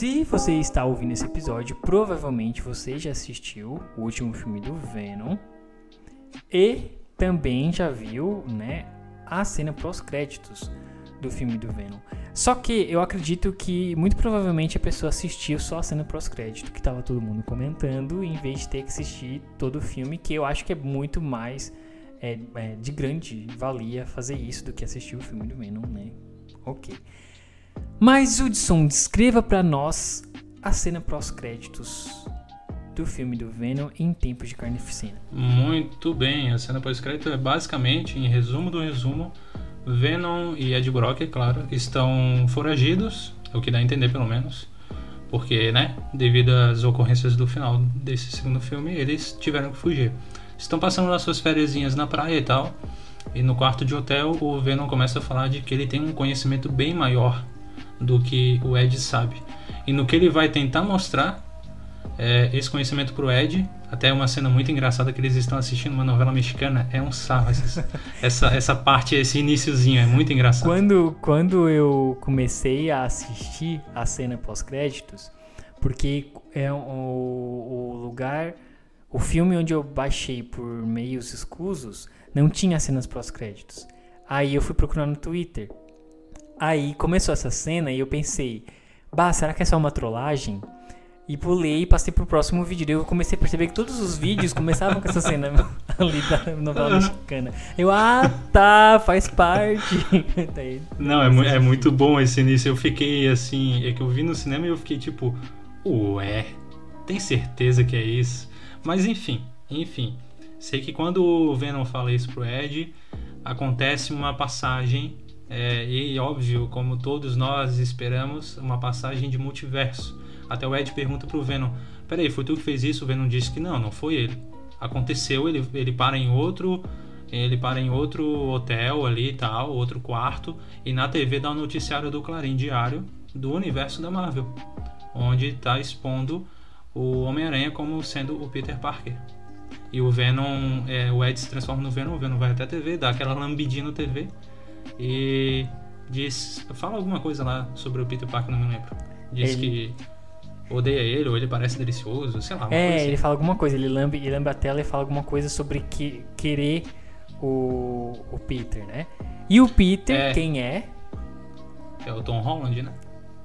Se você está ouvindo esse episódio, provavelmente você já assistiu o último filme do Venom e também já viu, né, a cena pós-créditos do filme do Venom. Só que eu acredito que muito provavelmente a pessoa assistiu só a cena pós-crédito que tava todo mundo comentando, em vez de ter que assistir todo o filme, que eu acho que é muito mais é, é, de grande valia fazer isso do que assistir o filme do Venom, né? Ok. Mas Hudson, descreva para nós a cena pós-créditos do filme do Venom em tempos de carnificina. Muito bem, a cena pós-crédito é basicamente, em resumo do resumo, Venom e Ed Brock, é claro, estão foragidos, é o que dá a entender pelo menos, porque, né, devido às ocorrências do final desse segundo filme, eles tiveram que fugir. Estão passando lá suas férias na praia e tal, e no quarto de hotel o Venom começa a falar de que ele tem um conhecimento bem maior do que o Ed sabe. E no que ele vai tentar mostrar é, esse conhecimento pro Ed, até uma cena muito engraçada que eles estão assistindo uma novela mexicana, é um sarro essa, essa, essa parte, esse iníciozinho, é muito engraçado. Quando, quando eu comecei a assistir a cena pós-créditos, porque é o, o lugar, o filme onde eu baixei por meios escusos, não tinha cenas pós-créditos. Aí eu fui procurar no Twitter. Aí começou essa cena e eu pensei, bah, será que é só uma trollagem? E pulei e passei pro próximo vídeo. Eu comecei a perceber que todos os vídeos começavam com essa cena ali da novela mexicana. Eu, ah, tá, faz parte. Daí, Não, é, mu é, muito bom esse início. Eu fiquei assim, é que eu vi no cinema e eu fiquei tipo, ué, tem certeza que é isso? Mas enfim, enfim. Sei que quando o Venom fala isso pro Ed, acontece uma passagem, é, e óbvio, como todos nós esperamos, uma passagem de multiverso até o Ed pergunta pro Venom: Peraí, foi tu que fez isso? O Venom disse que não, não foi ele. Aconteceu, ele, ele para em outro. Ele para em outro hotel ali e tal, outro quarto, e na TV dá o um noticiário do Clarim Diário do universo da Marvel, onde está expondo o Homem-Aranha como sendo o Peter Parker. E o Venom, é, o Ed se transforma no Venom, o Venom vai até a TV, dá aquela lambidinha no TV e diz, fala alguma coisa lá sobre o Peter Parker, não me lembro. Diz ele... que odeia ele, ou ele parece delicioso, sei lá. É, assim. ele fala alguma coisa, ele lambe, ele lambe a tela e fala alguma coisa sobre que, querer o, o Peter, né? E o Peter, é, quem é? É o Tom Holland, né?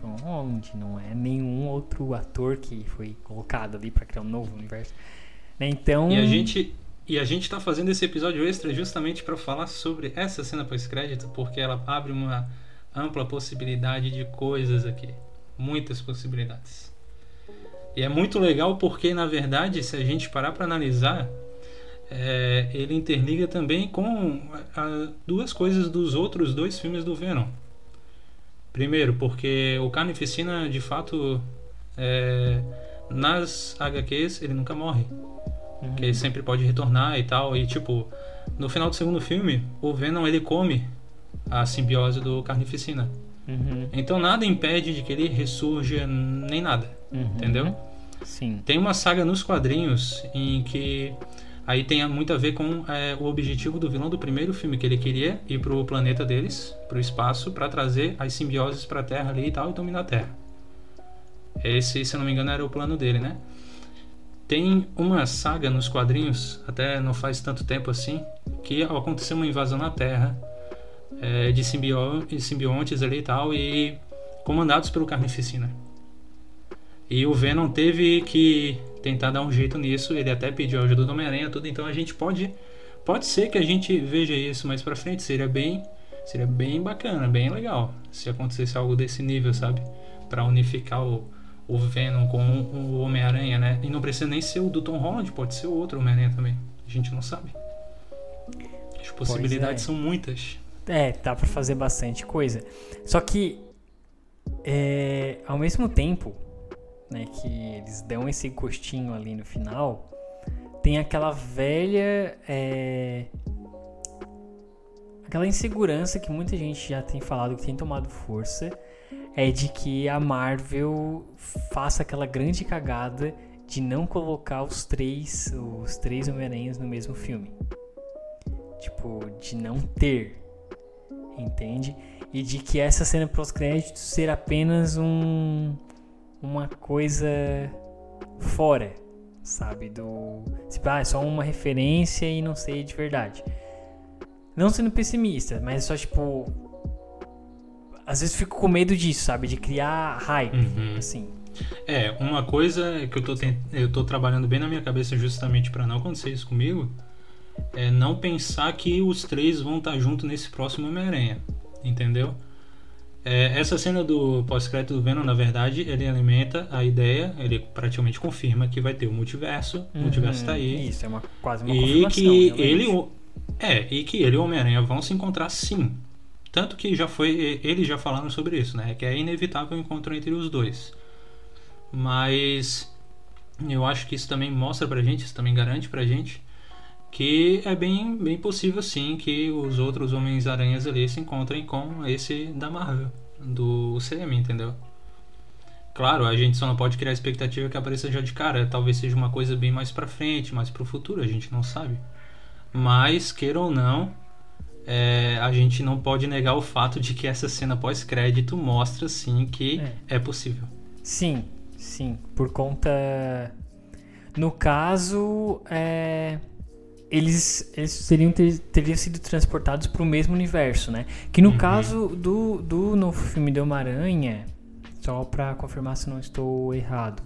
Tom Holland, não é nenhum outro ator que foi colocado ali para criar um novo universo. Né? Então. E a gente. E a gente tá fazendo esse episódio extra justamente para falar sobre essa cena pós-crédito, porque ela abre uma ampla possibilidade de coisas aqui. Muitas possibilidades. E é muito legal porque, na verdade, se a gente parar para analisar, é, ele interliga também com a, duas coisas dos outros dois filmes do Venom. Primeiro, porque o Carnificina, de fato, é, nas HQs, ele nunca morre. Uhum. Que ele sempre pode retornar e tal. E, tipo, no final do segundo filme, o Venom, ele come a simbiose do Carnificina. Uhum. Então, nada impede de que ele ressurja nem nada. Uhum. Entendeu? Sim. Tem uma saga nos quadrinhos em que aí tem muito a ver com é, o objetivo do vilão do primeiro filme, que ele queria ir pro planeta deles, pro espaço, para trazer as simbioses pra Terra ali e tal, e dominar a Terra. Esse, se eu não me engano, era o plano dele, né? Tem uma saga nos quadrinhos, até não faz tanto tempo assim, que aconteceu uma invasão na Terra é, de simbiontes ali e tal, e comandados pelo Carnificina. E o Venom teve que tentar dar um jeito nisso. Ele até pediu ajuda do Homem-Aranha, tudo. Então a gente pode, pode ser que a gente veja isso mais para frente. Seria bem, seria bem bacana, bem legal se acontecesse algo desse nível, sabe? Para unificar o, o Venom com o Homem-Aranha, né? E não precisa nem ser o do Tom Holland, pode ser o outro Homem-Aranha também. A gente não sabe. As possibilidades é. são muitas. É, dá para fazer bastante coisa. Só que, é, ao mesmo tempo, né, que eles dão esse gostinho ali no final, tem aquela velha. É, aquela insegurança que muita gente já tem falado, que tem tomado força, é de que a Marvel faça aquela grande cagada de não colocar os três, os três Homem-Aranhas no mesmo filme. Tipo, de não ter. Entende? E de que essa cena pós-créditos ser apenas um uma coisa fora, sabe? Do. Tipo, ah, é só uma referência e não sei de verdade. Não sendo pessimista, mas só tipo. Às vezes fico com medo disso, sabe? De criar hype, uhum. assim. É, uma coisa que eu tô, tent... eu tô trabalhando bem na minha cabeça justamente para não acontecer isso comigo é não pensar que os três vão estar tá junto nesse próximo Homem-Aranha, entendeu? É, essa cena do pós-crédito do Venom, na verdade, ele alimenta a ideia, ele praticamente confirma que vai ter o multiverso, o multiverso tá aí. Isso, é uma, quase uma e que ele É, e que ele e o Homem-Aranha vão se encontrar sim. Tanto que já foi, eles já falaram sobre isso, né? Que é inevitável o encontro entre os dois. Mas eu acho que isso também mostra pra gente, isso também garante pra gente que é bem, bem possível sim que os outros Homens-Aranhas ali se encontrem com esse da Marvel, do UCM, entendeu? Claro, a gente só não pode criar expectativa que apareça já de cara, talvez seja uma coisa bem mais pra frente, mais pro futuro, a gente não sabe. Mas, queira ou não, é, a gente não pode negar o fato de que essa cena pós-crédito mostra sim que é. é possível. Sim, sim, por conta. No caso, é eles, eles seriam ter, teriam sido transportados para o mesmo universo, né? Que no uhum. caso do, do novo filme de Homem-Aranha, só para confirmar se não estou errado,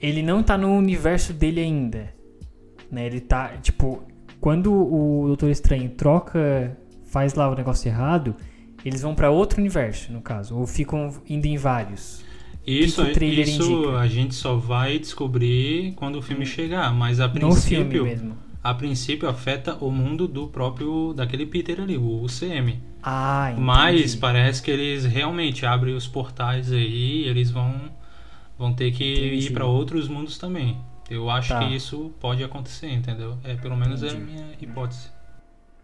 ele não está no universo dele ainda, né? Ele tá, tipo, quando o Doutor Estranho troca, faz lá o negócio errado, eles vão para outro universo, no caso, ou ficam indo em vários. Isso, isso a gente só vai descobrir quando o filme chegar, mas a princípio. A princípio afeta o mundo do próprio daquele Peter ali, o UCM. Ah, entendi. Mas parece que eles realmente abrem os portais aí, eles vão vão ter que entendi. ir para outros mundos também. Eu acho tá. que isso pode acontecer, entendeu? É pelo menos entendi. é a minha hipótese.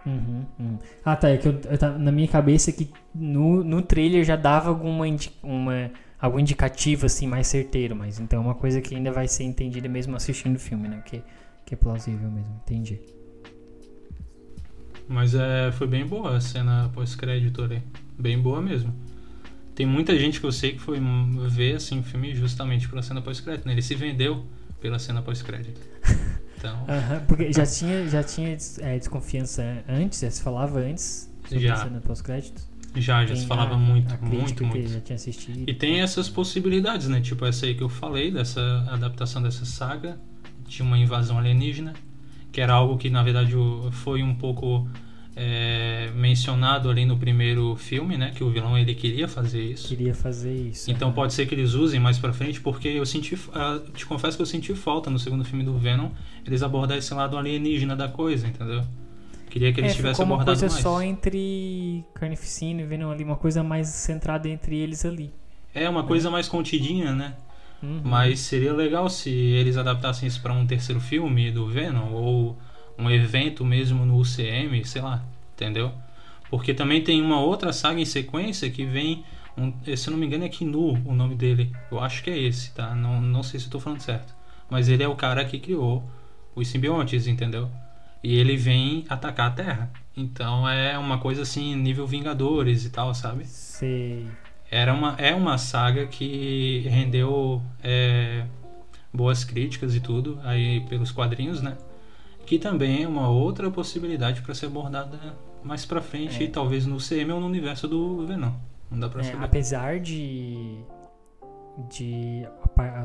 Uhum, uhum. Ah, tá. É que eu, eu, na minha cabeça que no, no trailer já dava alguma indi uma, algum indicativo assim mais certeiro, mas então é uma coisa que ainda vai ser entendida mesmo assistindo o filme, né? Que que é plausível mesmo, entendi. Mas é, foi bem boa a cena pós-crédito ali. Bem boa mesmo. Tem muita gente que eu sei que foi ver assim, o filme justamente pela cena pós-crédito. Né? Ele se vendeu pela cena pós-crédito. Então... uhum, porque já tinha, já tinha é, desconfiança antes, já se falava antes sobre já. a cena pós-crédito? Já, já tem se falava a, muito, a muito, muito. já tinha assistido. E tem essas possibilidades, né? Tipo essa aí que eu falei, dessa adaptação dessa saga tinha uma invasão alienígena, que era algo que na verdade foi um pouco é, mencionado ali no primeiro filme, né? Que o vilão ele queria fazer isso. Queria fazer isso. Então pode ser que eles usem mais para frente, porque eu senti, uh, te confesso que eu senti falta no segundo filme do Venom eles abordar esse lado alienígena da coisa, entendeu? Queria que eles é, tivessem abordado mais. uma coisa só entre Carnificina e Venom ali, uma coisa mais centrada entre eles ali. É uma coisa mais contidinha, né? Uhum. Mas seria legal se eles adaptassem isso para um terceiro filme do Venom ou um evento mesmo no UCM, sei lá, entendeu? Porque também tem uma outra saga em sequência que vem, um, se eu não me engano é Kinu o nome dele. Eu acho que é esse, tá? Não, não sei se estou falando certo. Mas ele é o cara que criou os simbiontes, entendeu? E ele vem atacar a Terra. Então é uma coisa assim, nível Vingadores e tal, sabe? Sei era uma, é uma saga que rendeu é, boas críticas e tudo aí pelos quadrinhos, né? Que também é uma outra possibilidade para ser abordada mais para frente, é. e talvez no CM ou no universo do Venom. Não dá pra é, saber. Apesar de de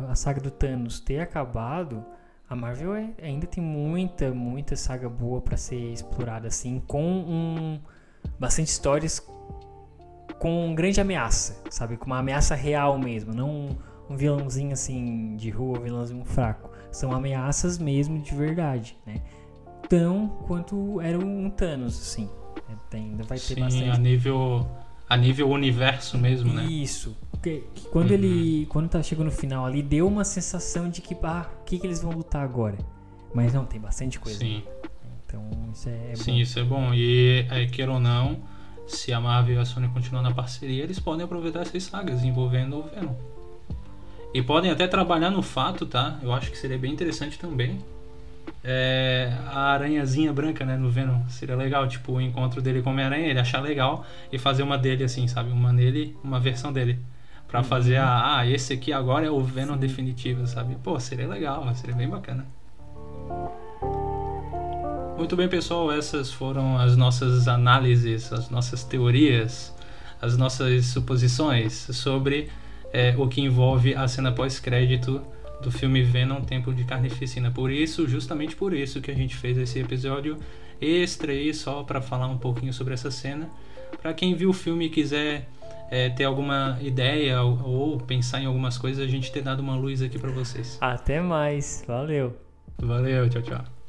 a, saga do Thanos ter acabado, a Marvel é, ainda tem muita, muita saga boa para ser explorada assim, com um bastante histórias com grande ameaça, sabe? Com uma ameaça real mesmo, não um, um vilãozinho assim de rua, um vilãozinho fraco. São ameaças mesmo de verdade, né? Tão quanto era um Thanos, assim. É, ainda vai ter Sim, bastante. a nível a nível universo mesmo, né? Isso. Que, que quando uhum. ele quando tá chegando no final ali deu uma sensação de que ah, o que que eles vão lutar agora? Mas não tem bastante coisa. Sim. Então isso é, é Sim, bom. isso é bom. E é, queira ou não, se a Marvel e a Sony continuam na parceria, eles podem aproveitar essas sagas envolvendo o Venom. E podem até trabalhar no fato, tá? Eu acho que seria bem interessante também. É, a aranhazinha branca, né, no Venom. Seria legal, tipo, o encontro dele com o Homem-Aranha, ele achar legal e fazer uma dele assim, sabe? Uma nele, uma versão dele. Pra uhum. fazer a. Ah, esse aqui agora é o Venom definitivo, sabe? Pô, seria legal, seria bem bacana. Muito bem, pessoal, essas foram as nossas análises, as nossas teorias, as nossas suposições sobre é, o que envolve a cena pós-crédito do filme Venom Tempo de Carnificina. Por isso, justamente por isso que a gente fez esse episódio extra aí só para falar um pouquinho sobre essa cena. Para quem viu o filme e quiser é, ter alguma ideia ou, ou, pensar em algumas coisas, a gente ter dado uma luz aqui para vocês. Até mais, valeu. Valeu, tchau, tchau.